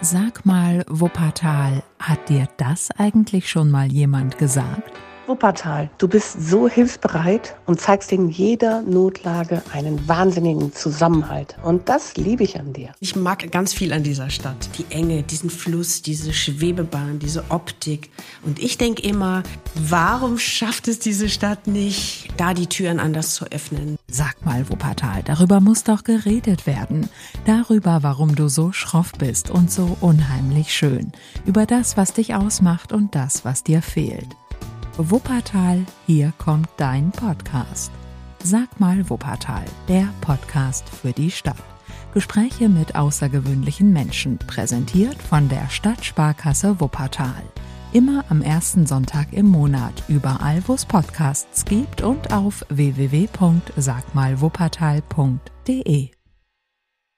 Sag mal, Wuppertal, hat dir das eigentlich schon mal jemand gesagt? Wuppertal, du bist so hilfsbereit und zeigst in jeder Notlage einen wahnsinnigen Zusammenhalt. Und das liebe ich an dir. Ich mag ganz viel an dieser Stadt. Die Enge, diesen Fluss, diese Schwebebahn, diese Optik. Und ich denke immer, warum schafft es diese Stadt nicht, da die Türen anders zu öffnen? Sag mal, Wuppertal, darüber muss doch geredet werden. Darüber, warum du so schroff bist und so unheimlich schön. Über das, was dich ausmacht und das, was dir fehlt. Wuppertal, hier kommt dein Podcast. Sag mal Wuppertal, der Podcast für die Stadt. Gespräche mit außergewöhnlichen Menschen, präsentiert von der Stadtsparkasse Wuppertal. Immer am ersten Sonntag im Monat, überall wo es Podcasts gibt und auf www.sagmalwuppertal.de.